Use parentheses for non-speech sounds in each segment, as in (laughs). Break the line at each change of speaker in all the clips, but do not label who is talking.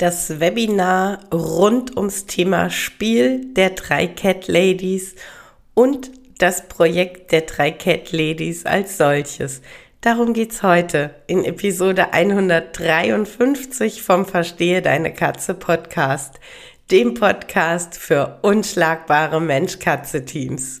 das Webinar rund ums Thema Spiel der drei Cat Ladies und das Projekt der drei Cat Ladies als solches. Darum geht's heute in Episode 153 vom Verstehe deine Katze Podcast, dem Podcast für unschlagbare Mensch-Katze-Teams.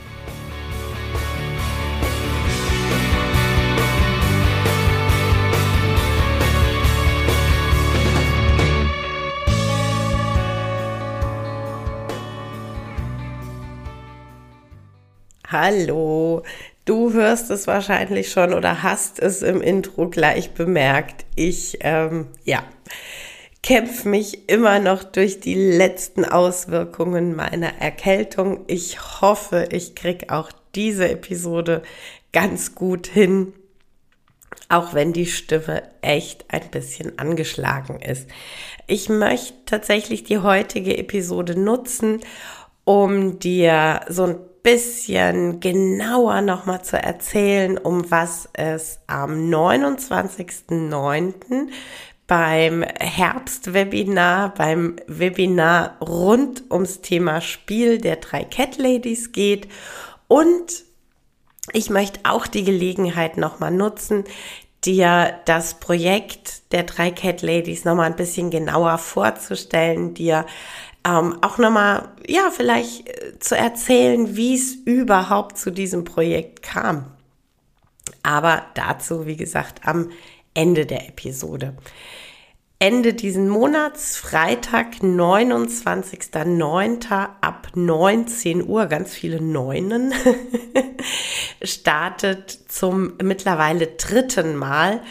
Hallo, du hörst es wahrscheinlich schon oder hast es im Intro gleich bemerkt. Ich, ähm, ja, kämpfe mich immer noch durch die letzten Auswirkungen meiner Erkältung. Ich hoffe, ich krieg auch diese Episode ganz gut hin, auch wenn die Stimme echt ein bisschen angeschlagen ist. Ich möchte tatsächlich die heutige Episode nutzen, um dir so ein bisschen genauer nochmal zu erzählen, um was es am 29.09. beim Herbstwebinar, beim Webinar rund ums Thema Spiel der drei Cat Ladies geht. Und ich möchte auch die Gelegenheit nochmal nutzen, dir das Projekt der drei Cat Ladies nochmal ein bisschen genauer vorzustellen, dir ähm, auch nochmal, ja, vielleicht äh, zu erzählen, wie es überhaupt zu diesem Projekt kam. Aber dazu, wie gesagt, am Ende der Episode. Ende diesen Monats, Freitag, 29.09. ab 19 Uhr, ganz viele Neunen, (laughs) startet zum mittlerweile dritten Mal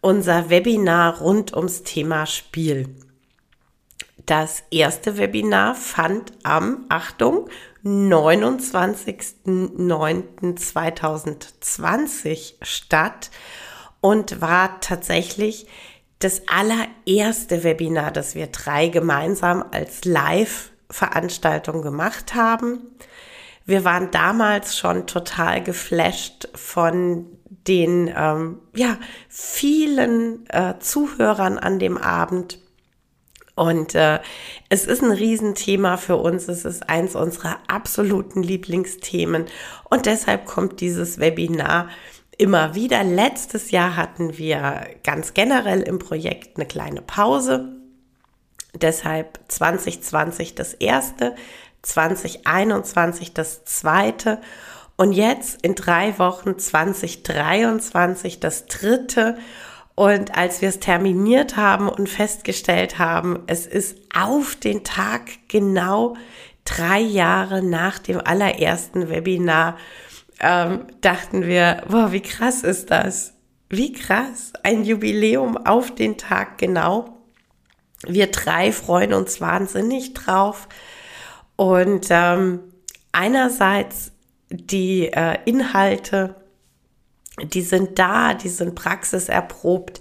unser Webinar rund ums Thema Spiel. Das erste Webinar fand am, Achtung, 29.09.2020 statt und war tatsächlich das allererste Webinar, das wir drei gemeinsam als Live-Veranstaltung gemacht haben. Wir waren damals schon total geflasht von den ähm, ja, vielen äh, Zuhörern an dem Abend und äh, es ist ein Riesenthema für uns. Es ist eins unserer absoluten Lieblingsthemen. Und deshalb kommt dieses Webinar immer wieder. Letztes Jahr hatten wir ganz generell im Projekt eine kleine Pause. Deshalb 2020 das erste, 2021 das zweite und jetzt in drei Wochen 2023 das dritte. Und als wir es terminiert haben und festgestellt haben, es ist auf den Tag genau drei Jahre nach dem allerersten Webinar, ähm, dachten wir, boah, wie krass ist das? Wie krass. Ein Jubiläum auf den Tag genau. Wir drei freuen uns wahnsinnig drauf. Und ähm, einerseits die äh, Inhalte, die sind da, die sind praxiserprobt,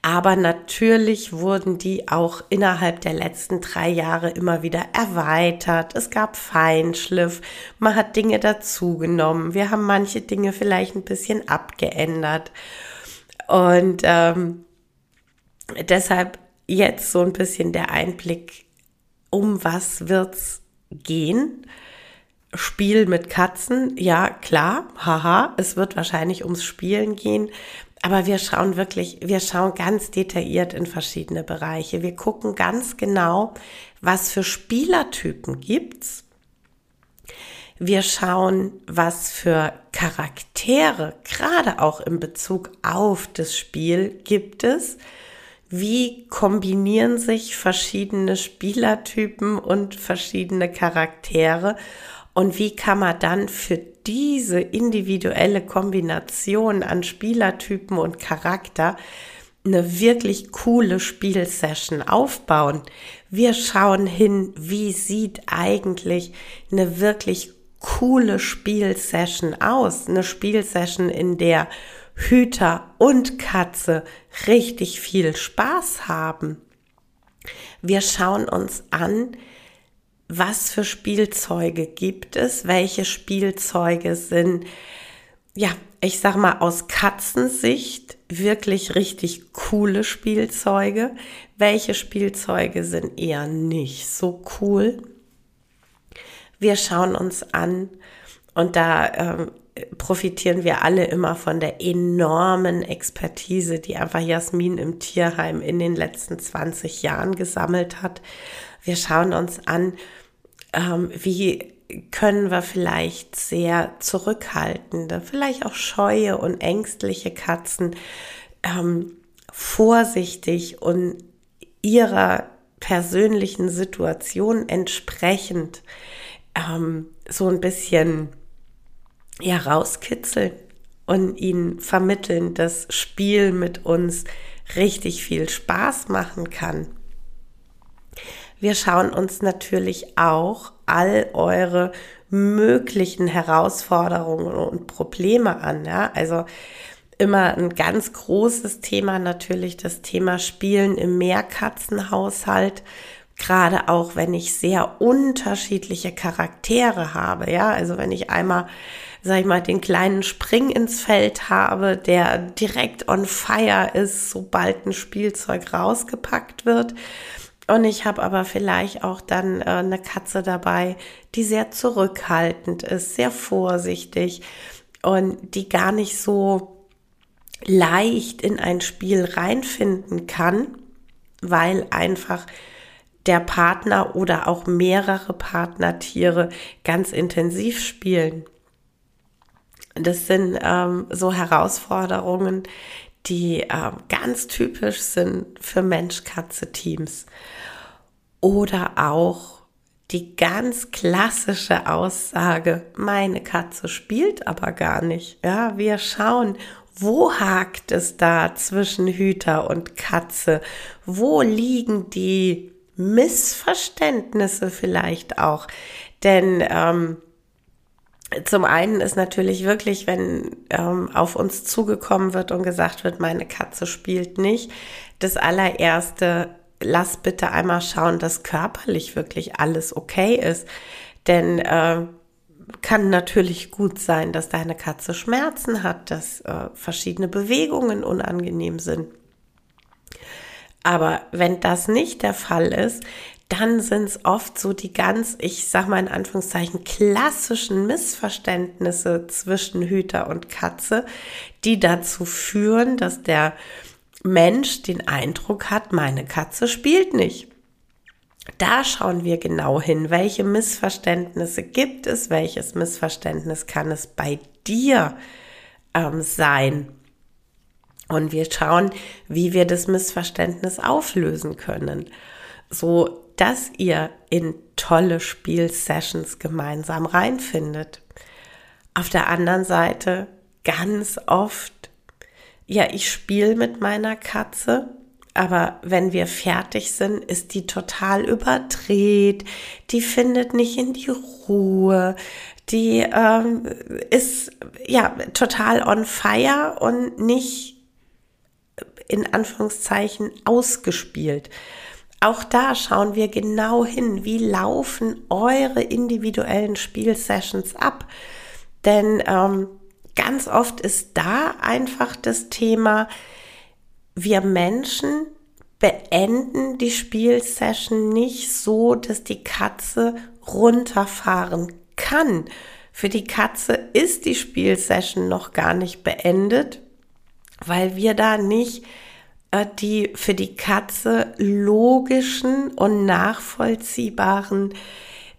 aber natürlich wurden die auch innerhalb der letzten drei Jahre immer wieder erweitert. Es gab Feinschliff, man hat Dinge dazugenommen, wir haben manche Dinge vielleicht ein bisschen abgeändert. Und ähm, deshalb jetzt so ein bisschen der Einblick, um was wird's gehen? Spiel mit Katzen, ja klar, haha, es wird wahrscheinlich ums Spielen gehen, aber wir schauen wirklich, wir schauen ganz detailliert in verschiedene Bereiche. Wir gucken ganz genau, was für Spielertypen gibt's. Wir schauen, was für Charaktere, gerade auch in Bezug auf das Spiel, gibt es. wie kombinieren sich verschiedene Spielertypen und verschiedene Charaktere und wie kann man dann für diese individuelle Kombination an Spielertypen und Charakter eine wirklich coole Spielsession aufbauen. Wir schauen hin, wie sieht eigentlich eine wirklich coole Spielsession aus. Eine Spielsession, in der Hüter und Katze richtig viel Spaß haben. Wir schauen uns an, was für Spielzeuge gibt es, welche Spielzeuge sind, ja, ich sag mal aus Katzensicht wirklich richtig coole Spielzeuge, welche Spielzeuge sind eher nicht so cool. Wir schauen uns an und da ähm, profitieren wir alle immer von der enormen Expertise, die einfach Jasmin im Tierheim in den letzten 20 Jahren gesammelt hat. Wir schauen uns an, ähm, wie können wir vielleicht sehr zurückhaltende, vielleicht auch scheue und ängstliche Katzen ähm, vorsichtig und ihrer persönlichen Situation entsprechend ähm, so ein bisschen ja rauskitzeln und ihnen vermitteln, dass Spiel mit uns richtig viel Spaß machen kann. Wir schauen uns natürlich auch all eure möglichen Herausforderungen und Probleme an. Ja? Also immer ein ganz großes Thema natürlich das Thema Spielen im Mehrkatzenhaushalt. Gerade auch wenn ich sehr unterschiedliche Charaktere habe. Ja, also wenn ich einmal sag ich mal, den kleinen Spring ins Feld habe, der direkt on fire ist, sobald ein Spielzeug rausgepackt wird. Und ich habe aber vielleicht auch dann äh, eine Katze dabei, die sehr zurückhaltend ist, sehr vorsichtig und die gar nicht so leicht in ein Spiel reinfinden kann, weil einfach der Partner oder auch mehrere Partnertiere ganz intensiv spielen. Das sind ähm, so Herausforderungen, die äh, ganz typisch sind für Mensch-Katze-Teams. Oder auch die ganz klassische Aussage, meine Katze spielt aber gar nicht. Ja, wir schauen, wo hakt es da zwischen Hüter und Katze? Wo liegen die Missverständnisse vielleicht auch? Denn ähm, zum einen ist natürlich wirklich, wenn ähm, auf uns zugekommen wird und gesagt wird, meine Katze spielt nicht, das allererste, lass bitte einmal schauen, dass körperlich wirklich alles okay ist. Denn äh, kann natürlich gut sein, dass deine Katze Schmerzen hat, dass äh, verschiedene Bewegungen unangenehm sind. Aber wenn das nicht der Fall ist, dann sind es oft so die ganz, ich sag mal in Anführungszeichen, klassischen Missverständnisse zwischen Hüter und Katze, die dazu führen, dass der Mensch den Eindruck hat, meine Katze spielt nicht. Da schauen wir genau hin, welche Missverständnisse gibt es, welches Missverständnis kann es bei dir ähm, sein. Und wir schauen, wie wir das Missverständnis auflösen können so dass ihr in tolle Spielsessions gemeinsam reinfindet. Auf der anderen Seite ganz oft, ja, ich spiele mit meiner Katze, aber wenn wir fertig sind, ist die total überdreht, die findet nicht in die Ruhe, die ähm, ist ja total on fire und nicht in Anführungszeichen ausgespielt. Auch da schauen wir genau hin, wie laufen eure individuellen Spielsessions ab. Denn ähm, ganz oft ist da einfach das Thema, wir Menschen beenden die Spielsession nicht so, dass die Katze runterfahren kann. Für die Katze ist die Spielsession noch gar nicht beendet, weil wir da nicht die für die Katze logischen und nachvollziehbaren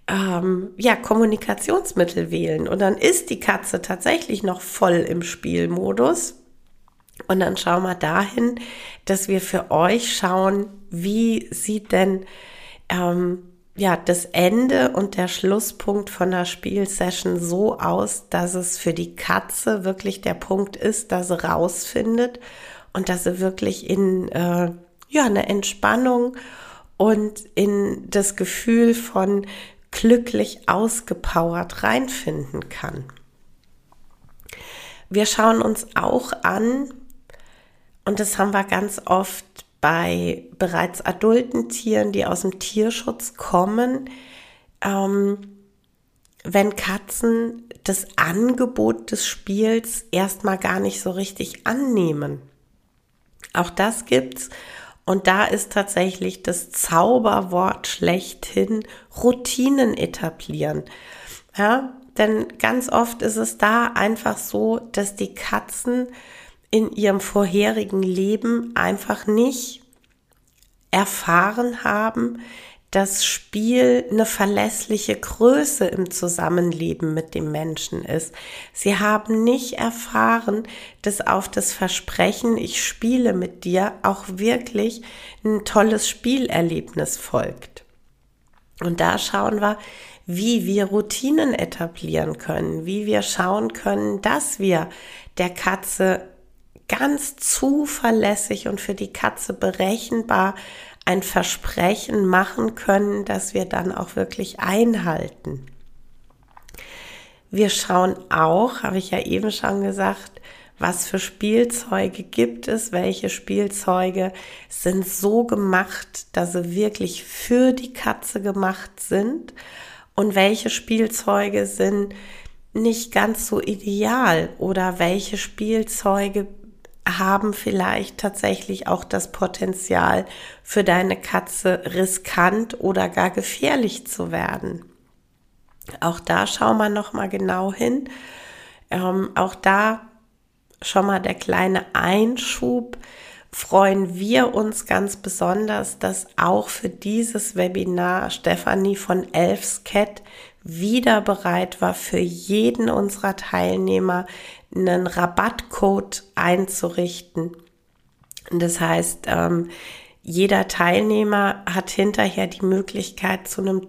ähm, ja, Kommunikationsmittel wählen. Und dann ist die Katze tatsächlich noch voll im Spielmodus. Und dann schauen wir dahin, dass wir für euch schauen, wie sieht denn ähm, ja, das Ende und der Schlusspunkt von der Spielsession so aus, dass es für die Katze wirklich der Punkt ist, dass sie rausfindet und dass sie wirklich in äh, ja, eine Entspannung und in das Gefühl von glücklich ausgepowert reinfinden kann. Wir schauen uns auch an, und das haben wir ganz oft bei bereits adulten Tieren, die aus dem Tierschutz kommen, ähm, wenn Katzen das Angebot des Spiels erstmal gar nicht so richtig annehmen. Auch das gibt's. Und da ist tatsächlich das Zauberwort schlechthin Routinen etablieren. Ja, denn ganz oft ist es da einfach so, dass die Katzen in ihrem vorherigen Leben einfach nicht erfahren haben, dass Spiel eine verlässliche Größe im Zusammenleben mit dem Menschen ist. Sie haben nicht erfahren, dass auf das Versprechen, ich spiele mit dir, auch wirklich ein tolles Spielerlebnis folgt. Und da schauen wir, wie wir Routinen etablieren können, wie wir schauen können, dass wir der Katze ganz zuverlässig und für die Katze berechenbar ein Versprechen machen können, das wir dann auch wirklich einhalten. Wir schauen auch, habe ich ja eben schon gesagt, was für Spielzeuge gibt es, welche Spielzeuge sind so gemacht, dass sie wirklich für die Katze gemacht sind? Und welche Spielzeuge sind nicht ganz so ideal? Oder welche Spielzeuge haben vielleicht tatsächlich auch das Potenzial für deine Katze riskant oder gar gefährlich zu werden. Auch da schau mal noch mal genau hin. Ähm, auch da schon mal der kleine Einschub. Freuen wir uns ganz besonders, dass auch für dieses Webinar Stefanie von Elfscat wieder bereit war, für jeden unserer Teilnehmer einen Rabattcode einzurichten. Das heißt, ähm, jeder Teilnehmer hat hinterher die Möglichkeit, zu einem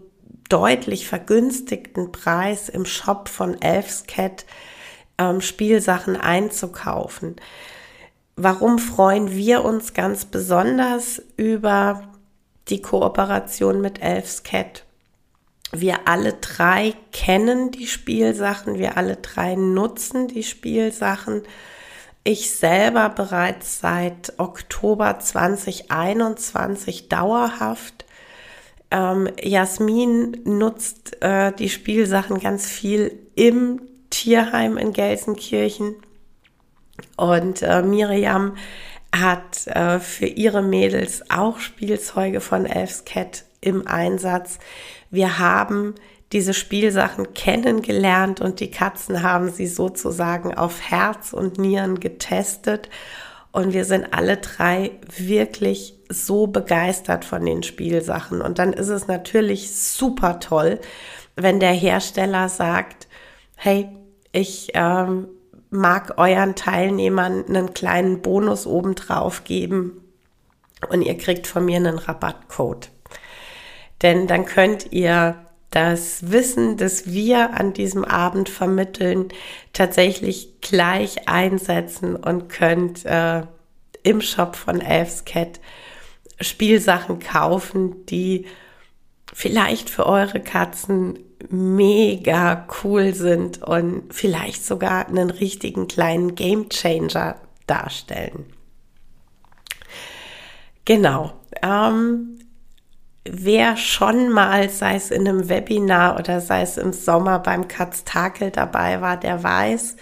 deutlich vergünstigten Preis im Shop von Elfscat ähm, Spielsachen einzukaufen. Warum freuen wir uns ganz besonders über die Kooperation mit Elfscat? Wir alle drei kennen die Spielsachen, wir alle drei nutzen die Spielsachen. Ich selber bereits seit Oktober 2021 dauerhaft. Ähm, Jasmin nutzt äh, die Spielsachen ganz viel im Tierheim in Gelsenkirchen. Und äh, Miriam hat äh, für ihre Mädels auch Spielzeuge von Elfscat im Einsatz. Wir haben diese Spielsachen kennengelernt und die Katzen haben sie sozusagen auf Herz und Nieren getestet. Und wir sind alle drei wirklich so begeistert von den Spielsachen. Und dann ist es natürlich super toll, wenn der Hersteller sagt, hey, ich ähm, mag euren Teilnehmern einen kleinen Bonus obendrauf geben und ihr kriegt von mir einen Rabattcode. Denn dann könnt ihr das Wissen, das wir an diesem Abend vermitteln, tatsächlich gleich einsetzen und könnt äh, im Shop von Elfscat Spielsachen kaufen, die vielleicht für eure Katzen mega cool sind und vielleicht sogar einen richtigen kleinen Game Changer darstellen. Genau. Ähm, wer schon mal, sei es in einem Webinar oder sei es im Sommer beim Katztakel dabei war, der weiß,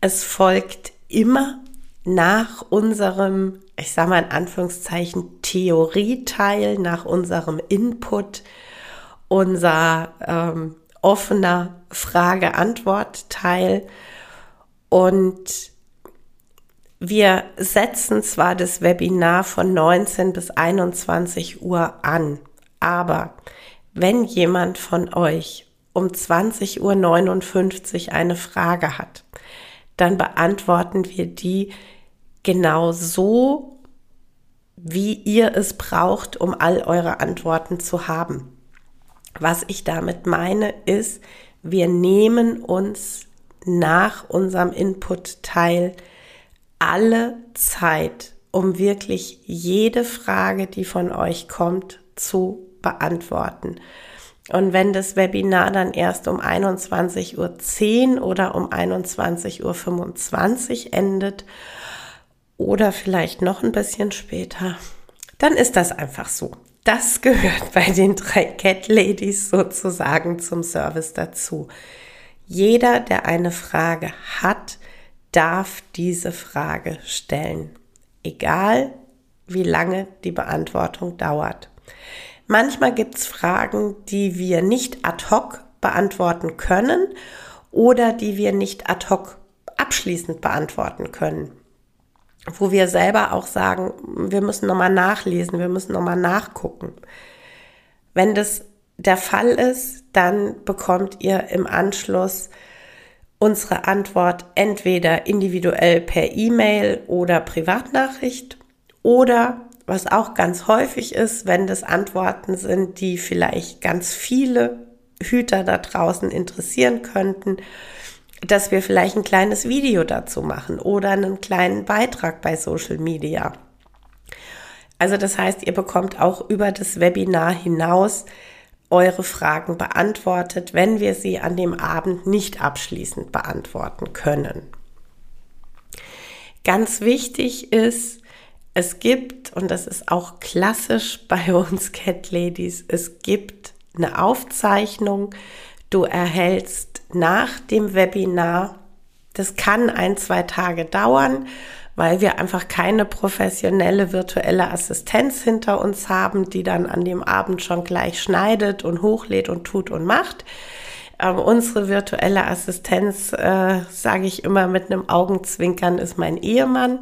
es folgt immer nach unserem, ich sage mal in Anführungszeichen, Theorieteil, nach unserem Input, unser ähm, offener Frage-Antwort-Teil. Und wir setzen zwar das Webinar von 19 bis 21 Uhr an, aber wenn jemand von euch um 20.59 Uhr eine Frage hat, dann beantworten wir die genau so, wie ihr es braucht, um all eure Antworten zu haben. Was ich damit meine, ist, wir nehmen uns nach unserem Input-Teil alle Zeit, um wirklich jede Frage, die von euch kommt, zu beantworten. Und wenn das Webinar dann erst um 21.10 Uhr oder um 21.25 Uhr endet oder vielleicht noch ein bisschen später, dann ist das einfach so. Das gehört bei den drei Cat Ladies sozusagen zum Service dazu. Jeder, der eine Frage hat, darf diese Frage stellen. Egal, wie lange die Beantwortung dauert. Manchmal gibt es Fragen, die wir nicht ad hoc beantworten können oder die wir nicht ad hoc abschließend beantworten können wo wir selber auch sagen, wir müssen nochmal nachlesen, wir müssen nochmal nachgucken. Wenn das der Fall ist, dann bekommt ihr im Anschluss unsere Antwort entweder individuell per E-Mail oder Privatnachricht oder was auch ganz häufig ist, wenn das Antworten sind, die vielleicht ganz viele Hüter da draußen interessieren könnten, dass wir vielleicht ein kleines Video dazu machen oder einen kleinen Beitrag bei Social Media. Also das heißt, ihr bekommt auch über das Webinar hinaus eure Fragen beantwortet, wenn wir sie an dem Abend nicht abschließend beantworten können. Ganz wichtig ist, es gibt, und das ist auch klassisch (laughs) bei uns Cat Ladies, es gibt eine Aufzeichnung, du erhältst nach dem Webinar. Das kann ein, zwei Tage dauern, weil wir einfach keine professionelle virtuelle Assistenz hinter uns haben, die dann an dem Abend schon gleich schneidet und hochlädt und tut und macht. Ähm, unsere virtuelle Assistenz, äh, sage ich immer mit einem Augenzwinkern, ist mein Ehemann,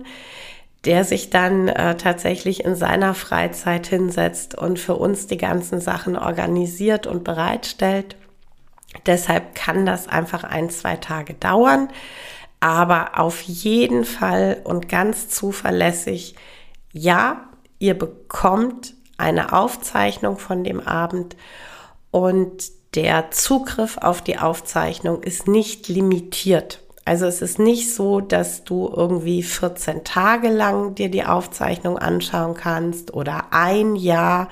der sich dann äh, tatsächlich in seiner Freizeit hinsetzt und für uns die ganzen Sachen organisiert und bereitstellt. Deshalb kann das einfach ein, zwei Tage dauern. Aber auf jeden Fall und ganz zuverlässig, ja, ihr bekommt eine Aufzeichnung von dem Abend und der Zugriff auf die Aufzeichnung ist nicht limitiert. Also es ist nicht so, dass du irgendwie 14 Tage lang dir die Aufzeichnung anschauen kannst oder ein Jahr.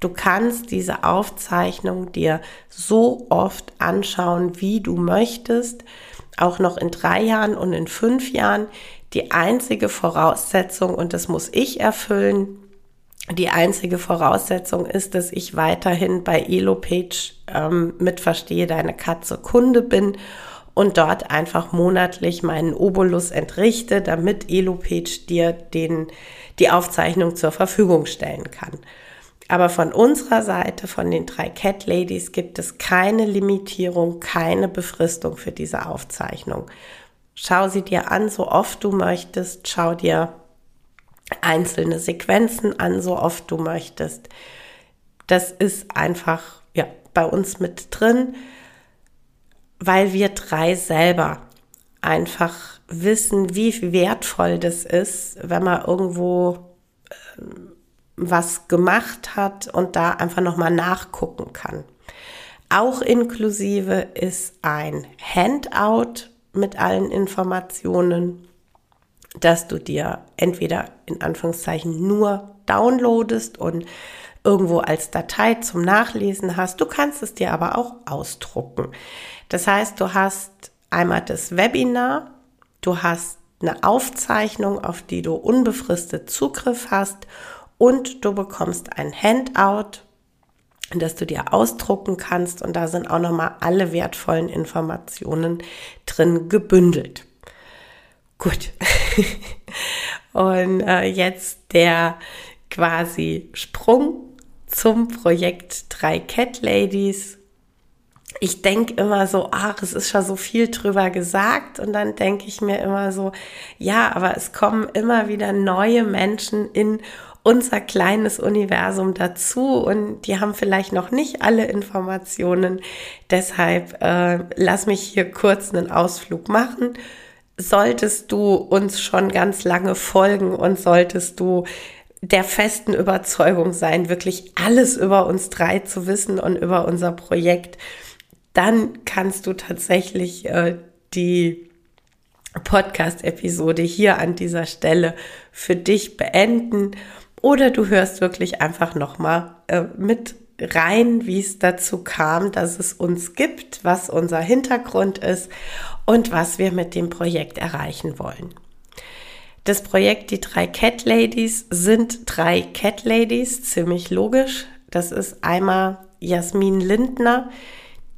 Du kannst diese Aufzeichnung dir so oft anschauen, wie du möchtest, auch noch in drei Jahren und in fünf Jahren. Die einzige Voraussetzung, und das muss ich erfüllen, die einzige Voraussetzung ist, dass ich weiterhin bei EloPage ähm, mit Verstehe deine Katze Kunde bin und dort einfach monatlich meinen Obolus entrichte, damit EloPage dir den, die Aufzeichnung zur Verfügung stellen kann. Aber von unserer Seite, von den drei Cat Ladies, gibt es keine Limitierung, keine Befristung für diese Aufzeichnung. Schau sie dir an, so oft du möchtest. Schau dir einzelne Sequenzen an, so oft du möchtest. Das ist einfach ja, bei uns mit drin, weil wir drei selber einfach wissen, wie wertvoll das ist, wenn man irgendwo ähm, was gemacht hat und da einfach nochmal nachgucken kann. Auch inklusive ist ein Handout mit allen Informationen, dass du dir entweder in Anführungszeichen nur downloadest und irgendwo als Datei zum Nachlesen hast. Du kannst es dir aber auch ausdrucken. Das heißt, du hast einmal das Webinar, du hast eine Aufzeichnung, auf die du unbefristet Zugriff hast und du bekommst ein Handout, das du dir ausdrucken kannst und da sind auch nochmal alle wertvollen Informationen drin gebündelt. Gut. (laughs) und äh, jetzt der quasi Sprung zum Projekt 3 Cat Ladies. Ich denke immer so, ach, es ist schon so viel drüber gesagt und dann denke ich mir immer so, ja, aber es kommen immer wieder neue Menschen in unser kleines Universum dazu und die haben vielleicht noch nicht alle Informationen. Deshalb äh, lass mich hier kurz einen Ausflug machen. solltest du uns schon ganz lange folgen und solltest du der festen Überzeugung sein, wirklich alles über uns drei zu wissen und über unser Projekt, dann kannst du tatsächlich äh, die Podcast-Episode hier an dieser Stelle für dich beenden oder du hörst wirklich einfach nochmal äh, mit rein, wie es dazu kam, dass es uns gibt, was unser Hintergrund ist und was wir mit dem Projekt erreichen wollen. Das Projekt Die drei Cat Ladies sind drei Cat Ladies, ziemlich logisch. Das ist einmal Jasmin Lindner,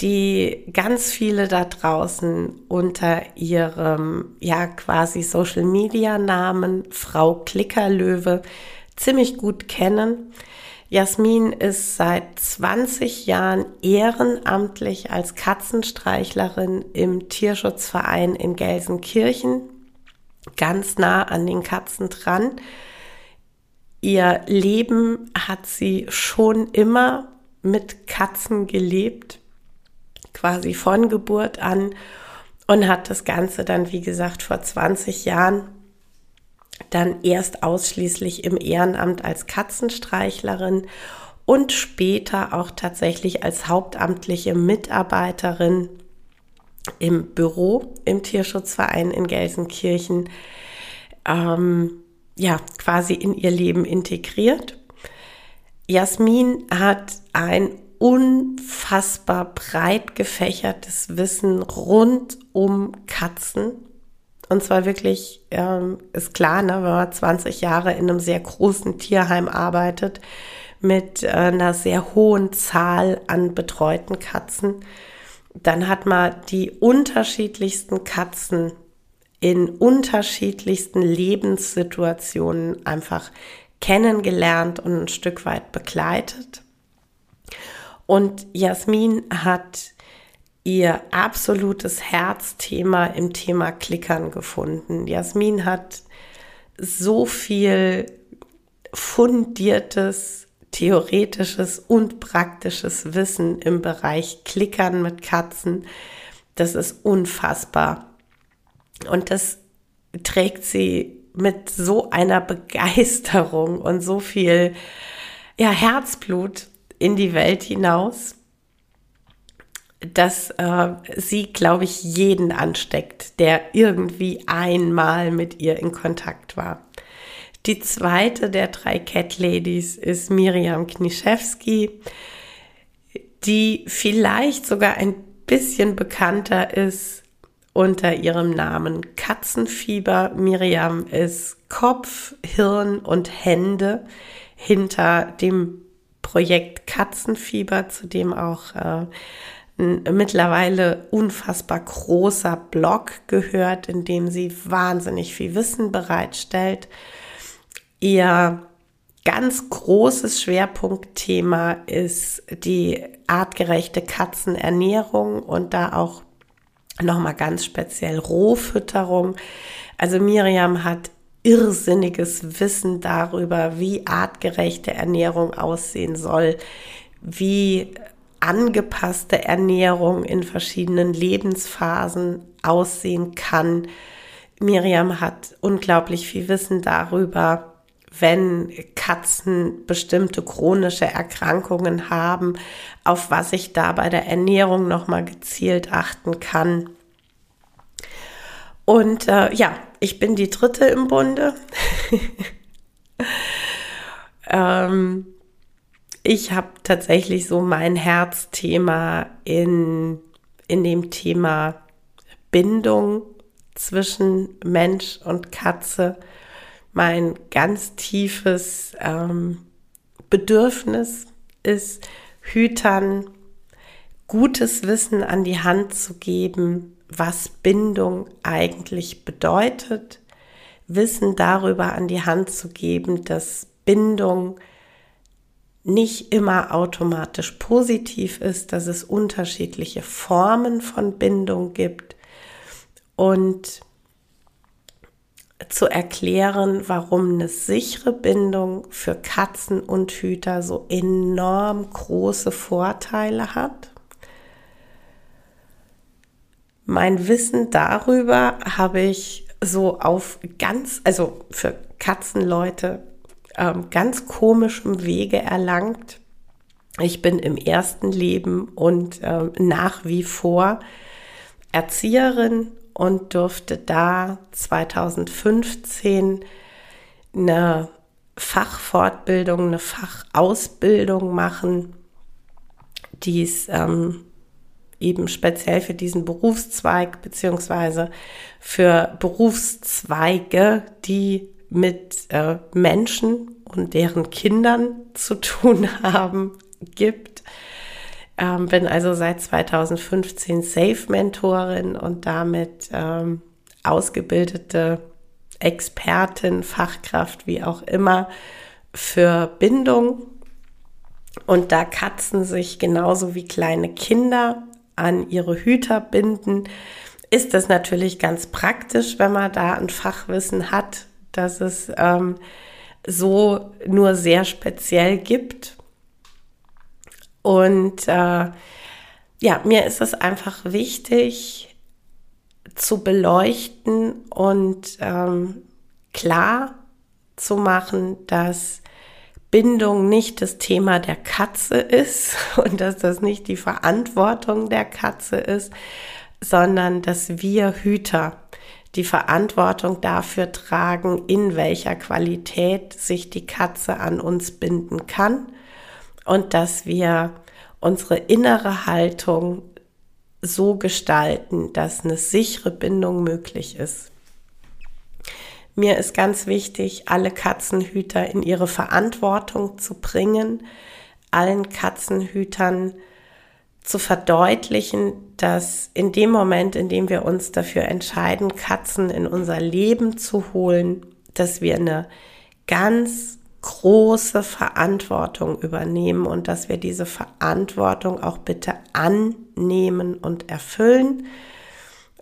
die ganz viele da draußen unter ihrem, ja, quasi Social Media Namen Frau Klickerlöwe ziemlich gut kennen. Jasmin ist seit 20 Jahren ehrenamtlich als Katzenstreichlerin im Tierschutzverein in Gelsenkirchen, ganz nah an den Katzen dran. Ihr Leben hat sie schon immer mit Katzen gelebt quasi von Geburt an und hat das Ganze dann, wie gesagt, vor 20 Jahren dann erst ausschließlich im Ehrenamt als Katzenstreichlerin und später auch tatsächlich als hauptamtliche Mitarbeiterin im Büro im Tierschutzverein in Gelsenkirchen ähm, ja quasi in ihr Leben integriert. Jasmin hat ein unfassbar breit gefächertes Wissen rund um Katzen. Und zwar wirklich, ähm, ist klar, ne, wenn man 20 Jahre in einem sehr großen Tierheim arbeitet, mit äh, einer sehr hohen Zahl an betreuten Katzen, dann hat man die unterschiedlichsten Katzen in unterschiedlichsten Lebenssituationen einfach kennengelernt und ein Stück weit begleitet. Und Jasmin hat ihr absolutes Herzthema im Thema Klickern gefunden. Jasmin hat so viel fundiertes, theoretisches und praktisches Wissen im Bereich Klickern mit Katzen. Das ist unfassbar. Und das trägt sie mit so einer Begeisterung und so viel ja, Herzblut in die Welt hinaus, dass äh, sie, glaube ich, jeden ansteckt, der irgendwie einmal mit ihr in Kontakt war. Die zweite der drei Cat Ladies ist Miriam Kniszewski, die vielleicht sogar ein bisschen bekannter ist unter ihrem Namen Katzenfieber. Miriam ist Kopf, Hirn und Hände hinter dem Projekt Katzenfieber, zu dem auch äh, mittlerweile unfassbar großer Blog gehört, in dem sie wahnsinnig viel Wissen bereitstellt. Ihr ganz großes Schwerpunktthema ist die artgerechte Katzenernährung und da auch nochmal ganz speziell Rohfütterung. Also Miriam hat irrsinniges Wissen darüber, wie artgerechte Ernährung aussehen soll, wie angepasste Ernährung in verschiedenen Lebensphasen aussehen kann. Miriam hat unglaublich viel Wissen darüber, wenn Katzen bestimmte chronische Erkrankungen haben, auf was ich da bei der Ernährung nochmal gezielt achten kann. Und äh, ja, ich bin die dritte im Bunde. (laughs) ähm, ich habe tatsächlich so mein Herzthema in, in dem Thema Bindung zwischen Mensch und Katze. Mein ganz tiefes ähm, Bedürfnis ist, Hütern gutes Wissen an die Hand zu geben, was Bindung eigentlich bedeutet, Wissen darüber an die Hand zu geben, dass Bindung nicht immer automatisch positiv ist, dass es unterschiedliche Formen von Bindung gibt. Und zu erklären, warum eine sichere Bindung für Katzen und Hüter so enorm große Vorteile hat. Mein Wissen darüber habe ich so auf ganz, also für Katzenleute, ähm, ganz komischem Wege erlangt. Ich bin im ersten Leben und ähm, nach wie vor Erzieherin und durfte da 2015 eine Fachfortbildung, eine Fachausbildung machen, die es ähm, eben speziell für diesen Berufszweig beziehungsweise für Berufszweige, die mit äh, Menschen und deren Kindern zu tun (laughs) haben, gibt. Ähm, bin also seit 2015 Safe-Mentorin und damit ähm, ausgebildete Expertin, Fachkraft, wie auch immer, für Bindung. Und da Katzen sich genauso wie kleine Kinder an ihre Hüter binden, ist das natürlich ganz praktisch, wenn man da ein Fachwissen hat, dass es ähm, so nur sehr speziell gibt. Und äh, ja, mir ist es einfach wichtig zu beleuchten und ähm, klar zu machen, dass Bindung nicht das Thema der Katze ist (laughs) und dass das nicht die Verantwortung der Katze ist, sondern dass wir Hüter die Verantwortung dafür tragen, in welcher Qualität sich die Katze an uns binden kann und dass wir unsere innere Haltung so gestalten, dass eine sichere Bindung möglich ist. Mir ist ganz wichtig, alle Katzenhüter in ihre Verantwortung zu bringen, allen Katzenhütern zu verdeutlichen, dass in dem Moment, in dem wir uns dafür entscheiden, Katzen in unser Leben zu holen, dass wir eine ganz große Verantwortung übernehmen und dass wir diese Verantwortung auch bitte annehmen und erfüllen.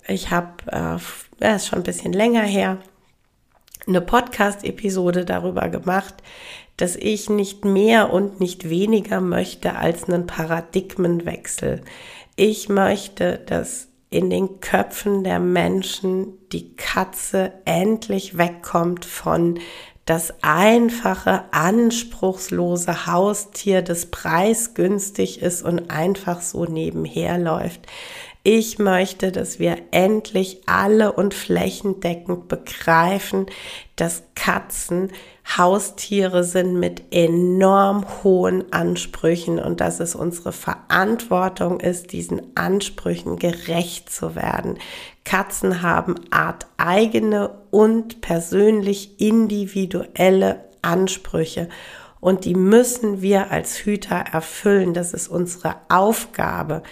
Ich habe, äh, ja, ist schon ein bisschen länger her, eine Podcast-Episode darüber gemacht, dass ich nicht mehr und nicht weniger möchte als einen Paradigmenwechsel. Ich möchte, dass in den Köpfen der Menschen die Katze endlich wegkommt von das einfache, anspruchslose Haustier, das preisgünstig ist und einfach so nebenher läuft. Ich möchte, dass wir endlich alle und flächendeckend begreifen, dass Katzen Haustiere sind mit enorm hohen Ansprüchen und dass es unsere Verantwortung ist, diesen Ansprüchen gerecht zu werden. Katzen haben art eigene und persönlich individuelle Ansprüche und die müssen wir als Hüter erfüllen. Das ist unsere Aufgabe.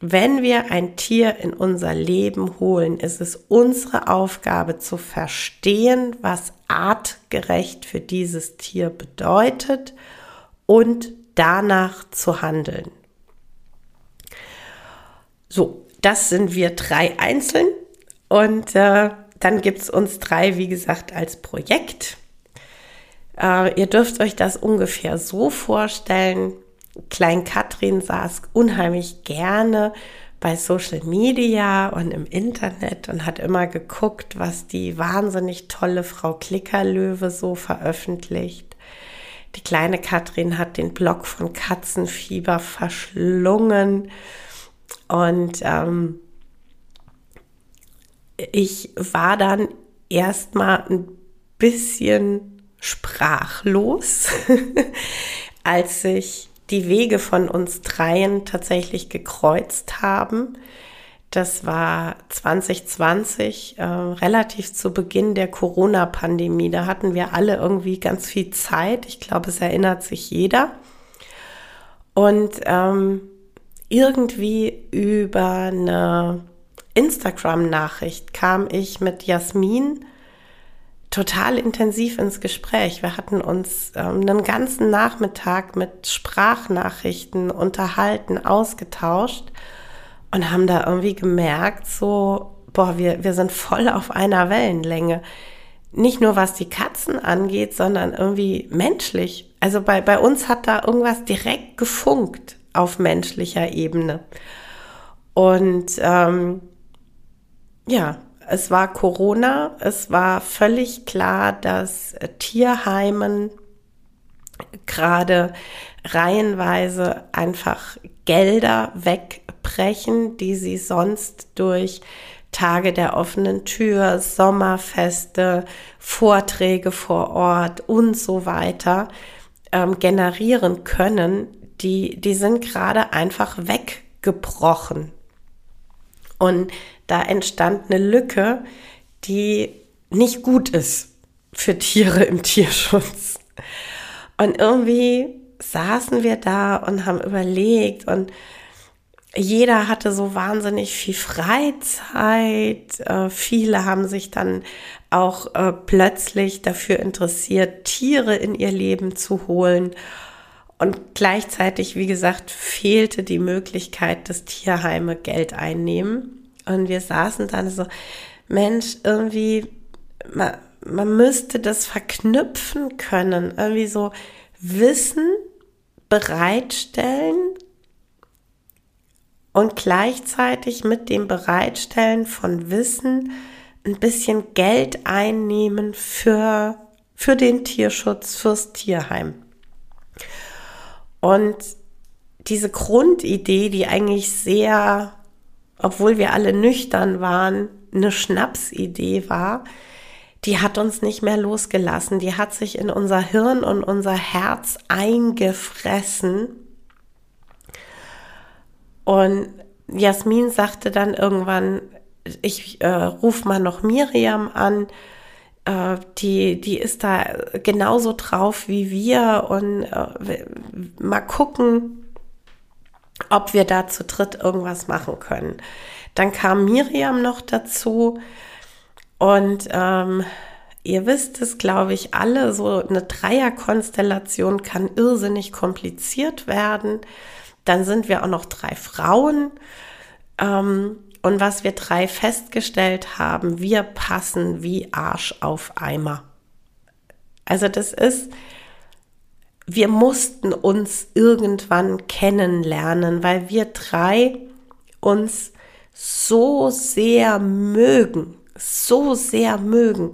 Wenn wir ein Tier in unser Leben holen, ist es unsere Aufgabe zu verstehen, was artgerecht für dieses Tier bedeutet und danach zu handeln. So, das sind wir drei einzeln und äh, dann gibt es uns drei, wie gesagt, als Projekt. Äh, ihr dürft euch das ungefähr so vorstellen. Klein Katrin saß unheimlich gerne bei Social Media und im Internet und hat immer geguckt, was die wahnsinnig tolle Frau Klickerlöwe so veröffentlicht. Die kleine Katrin hat den Blog von Katzenfieber verschlungen und ähm, ich war dann erstmal ein bisschen sprachlos, (laughs) als ich die Wege von uns dreien tatsächlich gekreuzt haben. Das war 2020, äh, relativ zu Beginn der Corona-Pandemie. Da hatten wir alle irgendwie ganz viel Zeit. Ich glaube, es erinnert sich jeder. Und ähm, irgendwie über eine Instagram-Nachricht kam ich mit Jasmin total intensiv ins Gespräch. Wir hatten uns ähm, einen ganzen Nachmittag mit Sprachnachrichten unterhalten, ausgetauscht und haben da irgendwie gemerkt, so, boah, wir, wir sind voll auf einer Wellenlänge. Nicht nur was die Katzen angeht, sondern irgendwie menschlich. Also bei, bei uns hat da irgendwas direkt gefunkt auf menschlicher Ebene. Und ähm, ja, es war Corona, es war völlig klar, dass Tierheimen gerade reihenweise einfach Gelder wegbrechen, die sie sonst durch Tage der offenen Tür, Sommerfeste, Vorträge vor Ort und so weiter ähm, generieren können, die, die sind gerade einfach weggebrochen. Und da entstand eine Lücke, die nicht gut ist für Tiere im Tierschutz. Und irgendwie saßen wir da und haben überlegt und jeder hatte so wahnsinnig viel Freizeit. Äh, viele haben sich dann auch äh, plötzlich dafür interessiert, Tiere in ihr Leben zu holen. Und gleichzeitig, wie gesagt, fehlte die Möglichkeit, dass Tierheime Geld einnehmen. Und wir saßen dann so, Mensch, irgendwie, man, man müsste das verknüpfen können. Irgendwie so Wissen bereitstellen und gleichzeitig mit dem Bereitstellen von Wissen ein bisschen Geld einnehmen für, für den Tierschutz, fürs Tierheim. Und diese Grundidee, die eigentlich sehr, obwohl wir alle nüchtern waren, eine Schnapsidee war, die hat uns nicht mehr losgelassen. Die hat sich in unser Hirn und unser Herz eingefressen. Und Jasmin sagte dann irgendwann, ich äh, rufe mal noch Miriam an, äh, die, die ist da genauso drauf wie wir und äh, mal gucken, ob wir da zu dritt irgendwas machen können. Dann kam Miriam noch dazu und ähm, ihr wisst es, glaube ich, alle, so eine Dreierkonstellation kann irrsinnig kompliziert werden. Dann sind wir auch noch drei Frauen. Ähm, und was wir drei festgestellt haben, wir passen wie Arsch auf Eimer. Also das ist, wir mussten uns irgendwann kennenlernen, weil wir drei uns so sehr mögen, so sehr mögen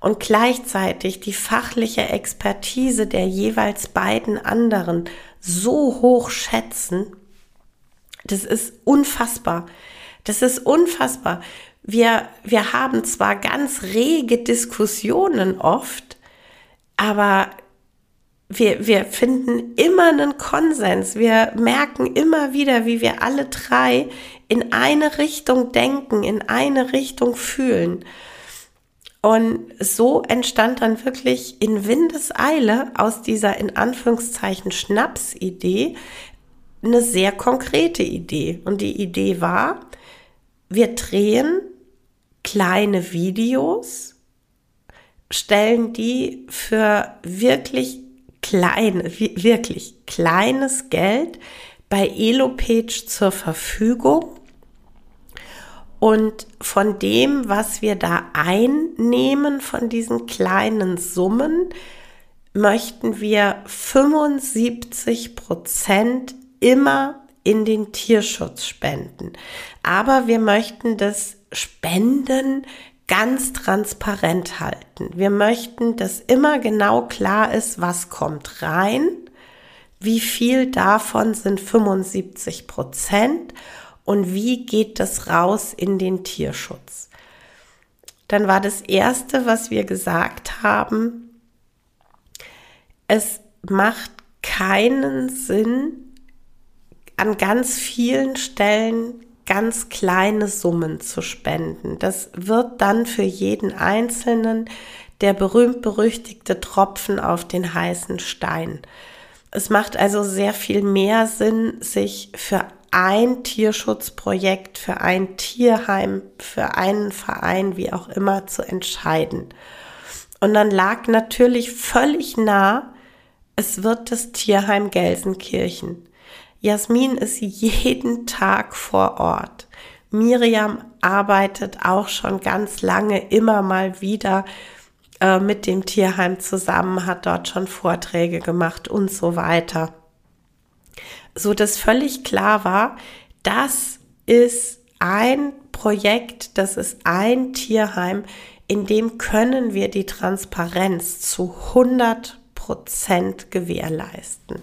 und gleichzeitig die fachliche Expertise der jeweils beiden anderen so hoch schätzen, das ist unfassbar. Das ist unfassbar. Wir, wir haben zwar ganz rege Diskussionen oft, aber wir, wir finden immer einen Konsens. Wir merken immer wieder, wie wir alle drei in eine Richtung denken, in eine Richtung fühlen. Und so entstand dann wirklich in Windeseile aus dieser in Anführungszeichen Schnapsidee eine sehr konkrete Idee. Und die Idee war, wir drehen kleine Videos, stellen die für wirklich klein, wirklich kleines Geld bei Elopage zur Verfügung. Und von dem, was wir da einnehmen, von diesen kleinen Summen, möchten wir 75 Prozent immer in den Tierschutz spenden. Aber wir möchten das Spenden ganz transparent halten. Wir möchten, dass immer genau klar ist, was kommt rein, wie viel davon sind 75 Prozent und wie geht das raus in den Tierschutz. Dann war das Erste, was wir gesagt haben, es macht keinen Sinn, an ganz vielen Stellen ganz kleine Summen zu spenden. Das wird dann für jeden Einzelnen der berühmt-berüchtigte Tropfen auf den heißen Stein. Es macht also sehr viel mehr Sinn, sich für ein Tierschutzprojekt, für ein Tierheim, für einen Verein, wie auch immer, zu entscheiden. Und dann lag natürlich völlig nah, es wird das Tierheim Gelsenkirchen. Jasmin ist jeden Tag vor Ort. Miriam arbeitet auch schon ganz lange immer mal wieder äh, mit dem Tierheim zusammen, hat dort schon Vorträge gemacht und so weiter. So dass völlig klar war, das ist ein Projekt, das ist ein Tierheim, in dem können wir die Transparenz zu 100 Prozent gewährleisten.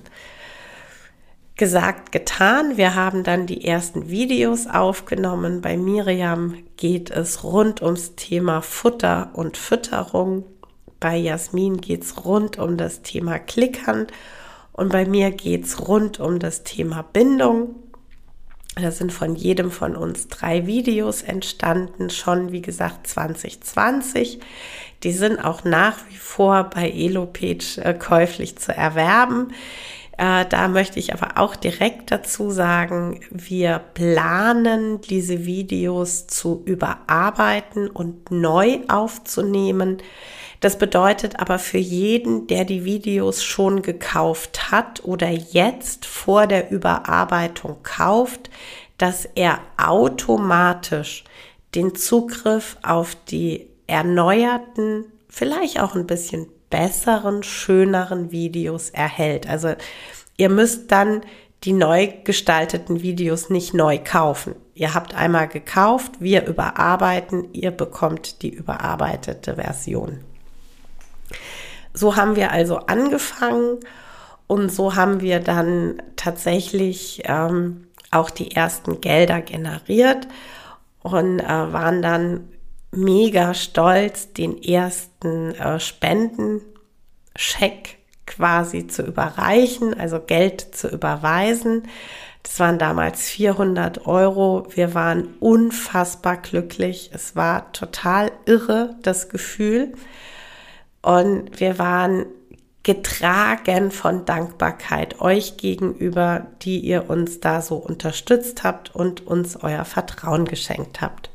Gesagt, getan. Wir haben dann die ersten Videos aufgenommen. Bei Miriam geht es rund ums Thema Futter und Fütterung. Bei Jasmin geht es rund um das Thema Klickern. Und bei mir geht es rund um das Thema Bindung. Da sind von jedem von uns drei Videos entstanden, schon wie gesagt 2020. Die sind auch nach wie vor bei Elopage äh, käuflich zu erwerben. Äh, da möchte ich aber auch direkt dazu sagen, wir planen diese Videos zu überarbeiten und neu aufzunehmen. Das bedeutet aber für jeden, der die Videos schon gekauft hat oder jetzt vor der Überarbeitung kauft, dass er automatisch den Zugriff auf die erneuerten, vielleicht auch ein bisschen besseren, schöneren Videos erhält. Also ihr müsst dann die neu gestalteten Videos nicht neu kaufen. Ihr habt einmal gekauft, wir überarbeiten, ihr bekommt die überarbeitete Version. So haben wir also angefangen und so haben wir dann tatsächlich ähm, auch die ersten Gelder generiert und äh, waren dann mega stolz, den ersten äh, Spendencheck quasi zu überreichen, also Geld zu überweisen. Das waren damals 400 Euro. Wir waren unfassbar glücklich. Es war total irre, das Gefühl. Und wir waren getragen von Dankbarkeit euch gegenüber, die ihr uns da so unterstützt habt und uns euer Vertrauen geschenkt habt.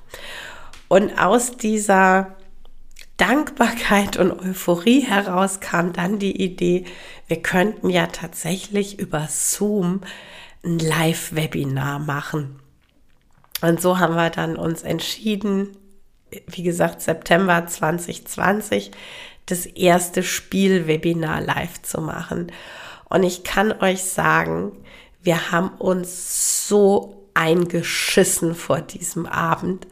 Und aus dieser Dankbarkeit und Euphorie heraus kam dann die Idee, wir könnten ja tatsächlich über Zoom ein Live-Webinar machen. Und so haben wir dann uns entschieden, wie gesagt, September 2020, das erste Spielwebinar live zu machen. Und ich kann euch sagen, wir haben uns so eingeschissen vor diesem Abend.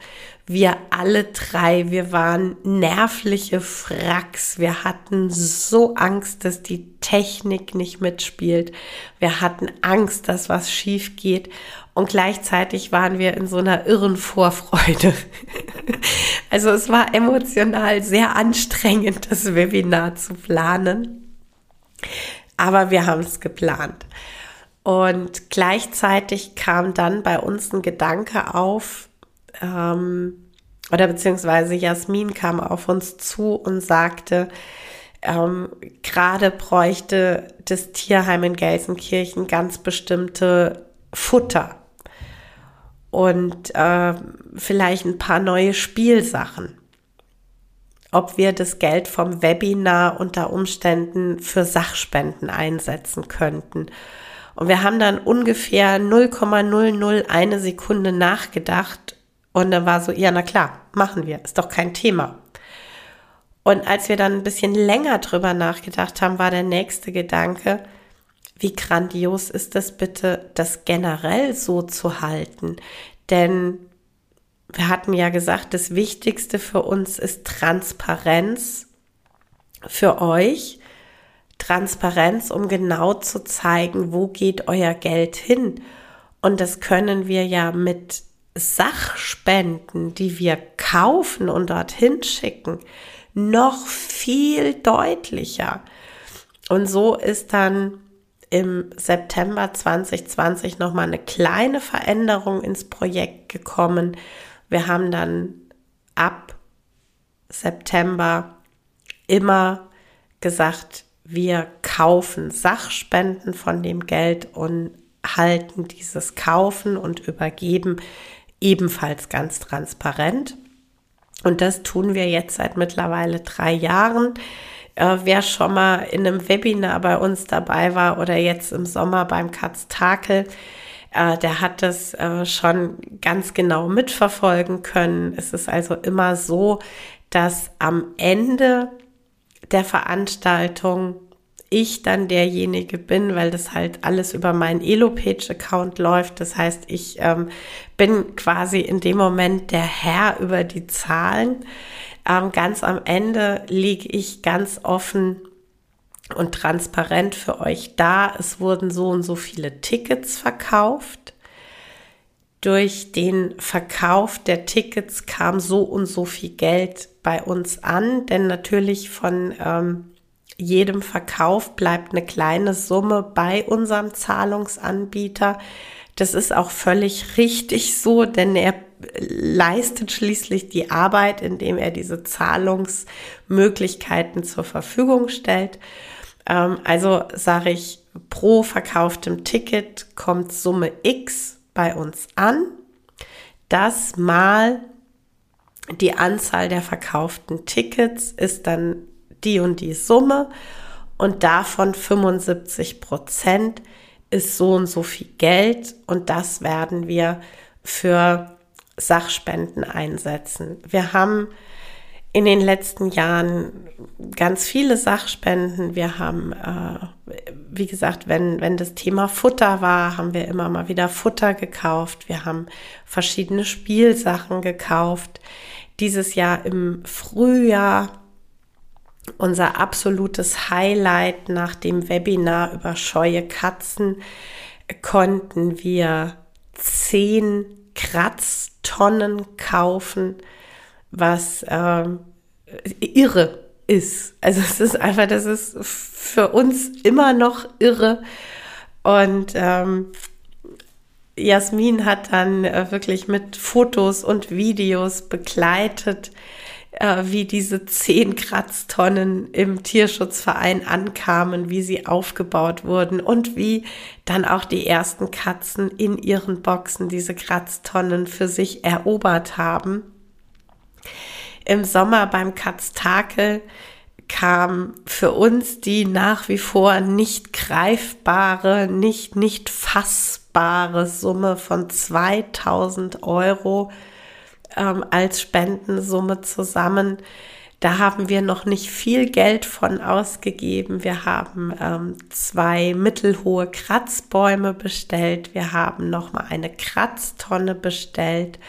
Wir alle drei, wir waren nervliche Fracks. Wir hatten so Angst, dass die Technik nicht mitspielt. Wir hatten Angst, dass was schief geht. Und gleichzeitig waren wir in so einer irren Vorfreude. (laughs) Also es war emotional sehr anstrengend, das Webinar zu planen. Aber wir haben es geplant. Und gleichzeitig kam dann bei uns ein Gedanke auf, ähm, oder beziehungsweise Jasmin kam auf uns zu und sagte, ähm, gerade bräuchte das Tierheim in Gelsenkirchen ganz bestimmte Futter und äh, vielleicht ein paar neue Spielsachen. Ob wir das Geld vom Webinar unter Umständen für Sachspenden einsetzen könnten. Und wir haben dann ungefähr 0,001 Sekunde nachgedacht und dann war so, ja, na klar, machen wir, ist doch kein Thema. Und als wir dann ein bisschen länger drüber nachgedacht haben, war der nächste Gedanke, wie grandios ist es bitte, das generell so zu halten? Denn wir hatten ja gesagt, das Wichtigste für uns ist Transparenz für euch. Transparenz, um genau zu zeigen, wo geht euer Geld hin. Und das können wir ja mit Sachspenden, die wir kaufen und dorthin schicken, noch viel deutlicher. Und so ist dann im September 2020 nochmal eine kleine Veränderung ins Projekt gekommen. Wir haben dann ab September immer gesagt, wir kaufen Sachspenden von dem Geld und halten dieses Kaufen und übergeben ebenfalls ganz transparent. Und das tun wir jetzt seit mittlerweile drei Jahren. Äh, wer schon mal in einem Webinar bei uns dabei war oder jetzt im Sommer beim Katztakel, äh, der hat das äh, schon ganz genau mitverfolgen können. Es ist also immer so, dass am Ende der Veranstaltung ich dann derjenige bin, weil das halt alles über meinen Elo-Page-Account läuft. Das heißt, ich ähm, bin quasi in dem Moment der Herr über die Zahlen. Ähm, ganz am Ende liege ich ganz offen und transparent für euch da. Es wurden so und so viele Tickets verkauft. Durch den Verkauf der Tickets kam so und so viel Geld bei uns an, denn natürlich von ähm, jedem Verkauf bleibt eine kleine Summe bei unserem Zahlungsanbieter. Das ist auch völlig richtig so, denn er leistet schließlich die Arbeit, indem er diese Zahlungsmöglichkeiten zur Verfügung stellt. Ähm, also sage ich, pro verkauftem Ticket kommt Summe X bei uns an. Das mal die Anzahl der verkauften Tickets ist dann die und die Summe und davon 75 Prozent ist so und so viel Geld und das werden wir für Sachspenden einsetzen. Wir haben in den letzten Jahren ganz viele Sachspenden. Wir haben, äh, wie gesagt, wenn, wenn das Thema Futter war, haben wir immer mal wieder Futter gekauft. Wir haben verschiedene Spielsachen gekauft. Dieses Jahr im Frühjahr unser absolutes Highlight nach dem Webinar über scheue Katzen konnten wir zehn Kratztonnen kaufen, was äh, irre ist. Also es ist einfach, das ist für uns immer noch irre. Und ähm, Jasmin hat dann äh, wirklich mit Fotos und Videos begleitet, äh, wie diese zehn Kratztonnen im Tierschutzverein ankamen, wie sie aufgebaut wurden und wie dann auch die ersten Katzen in ihren Boxen diese Kratztonnen für sich erobert haben. Im Sommer beim Katztakel kam für uns die nach wie vor nicht greifbare, nicht, nicht fassbare Summe von 2000 Euro ähm, als Spendensumme zusammen. Da haben wir noch nicht viel Geld von ausgegeben. Wir haben ähm, zwei mittelhohe Kratzbäume bestellt. Wir haben noch mal eine Kratztonne bestellt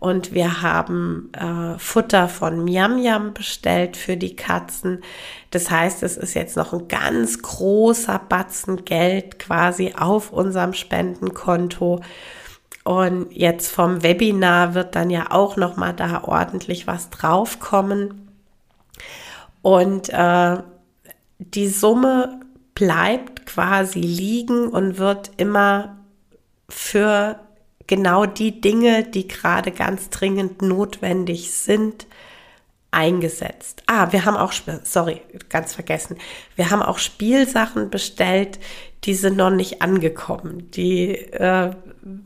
und wir haben äh, Futter von Miam Miam bestellt für die Katzen. Das heißt, es ist jetzt noch ein ganz großer Batzen Geld quasi auf unserem Spendenkonto. Und jetzt vom Webinar wird dann ja auch noch mal da ordentlich was draufkommen. Und äh, die Summe bleibt quasi liegen und wird immer für genau die Dinge, die gerade ganz dringend notwendig sind, eingesetzt. Ah, wir haben auch, sorry, ganz vergessen. Wir haben auch Spielsachen bestellt, die sind noch nicht angekommen. Die, äh,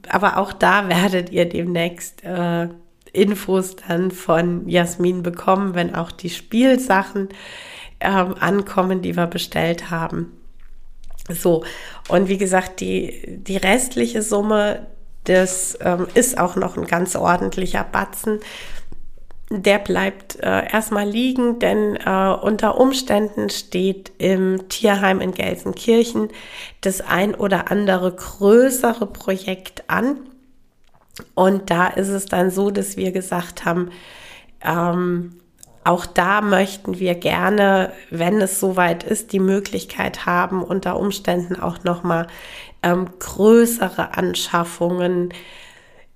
aber auch da werdet ihr demnächst äh, Infos dann von Jasmin bekommen, wenn auch die Spielsachen äh, ankommen, die wir bestellt haben. So, und wie gesagt, die, die restliche Summe, das ähm, ist auch noch ein ganz ordentlicher Batzen der bleibt äh, erstmal liegen, denn äh, unter Umständen steht im Tierheim in Gelsenkirchen das ein oder andere größere Projekt an. Und da ist es dann so, dass wir gesagt haben, ähm, auch da möchten wir gerne, wenn es soweit ist, die Möglichkeit haben, unter Umständen auch nochmal ähm, größere Anschaffungen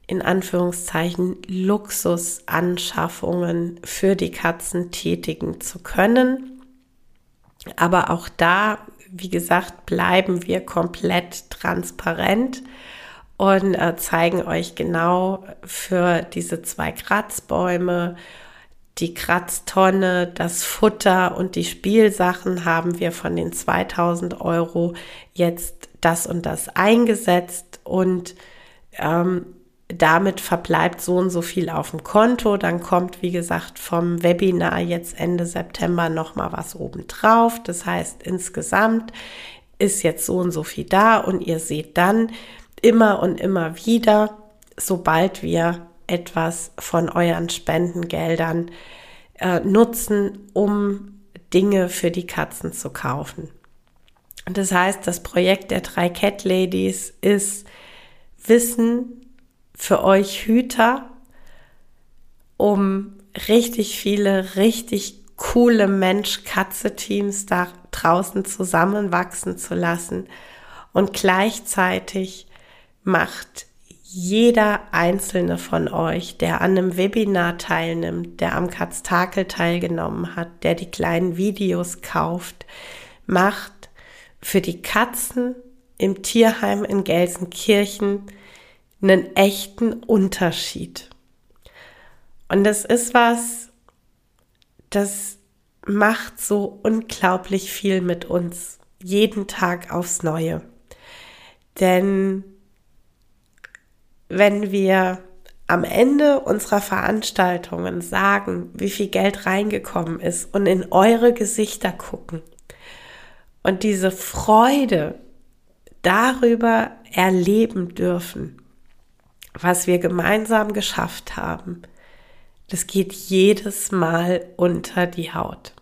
in Anführungszeichen Luxusanschaffungen für die Katzen tätigen zu können. Aber auch da, wie gesagt, bleiben wir komplett transparent und äh, zeigen euch genau für diese zwei Kratzbäume, die Kratztonne, das Futter und die Spielsachen haben wir von den 2000 Euro jetzt das und das eingesetzt und ähm, damit verbleibt so und so viel auf dem Konto. Dann kommt, wie gesagt, vom Webinar jetzt Ende September nochmal was obendrauf. Das heißt, insgesamt ist jetzt so und so viel da und ihr seht dann immer und immer wieder, sobald wir etwas von euren Spendengeldern äh, nutzen, um Dinge für die Katzen zu kaufen. Das heißt, das Projekt der drei Cat Ladies ist Wissen für euch Hüter, um richtig viele, richtig coole Mensch-Katze-Teams da draußen zusammenwachsen zu lassen. Und gleichzeitig macht jeder einzelne von euch, der an einem Webinar teilnimmt, der am Katztakel teilgenommen hat, der die kleinen Videos kauft, macht für die Katzen im Tierheim in Gelsenkirchen einen echten Unterschied. Und das ist was, das macht so unglaublich viel mit uns, jeden Tag aufs Neue. Denn wenn wir am Ende unserer Veranstaltungen sagen, wie viel Geld reingekommen ist und in eure Gesichter gucken und diese Freude darüber erleben dürfen, was wir gemeinsam geschafft haben, das geht jedes Mal unter die Haut.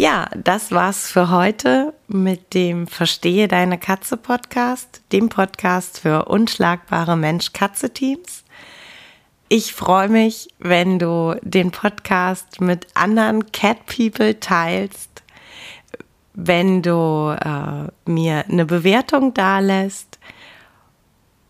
Ja, das war's für heute mit dem Verstehe deine Katze Podcast, dem Podcast für unschlagbare Mensch-Katze-Teams. Ich freue mich, wenn du den Podcast mit anderen Cat People teilst, wenn du äh, mir eine Bewertung dalässt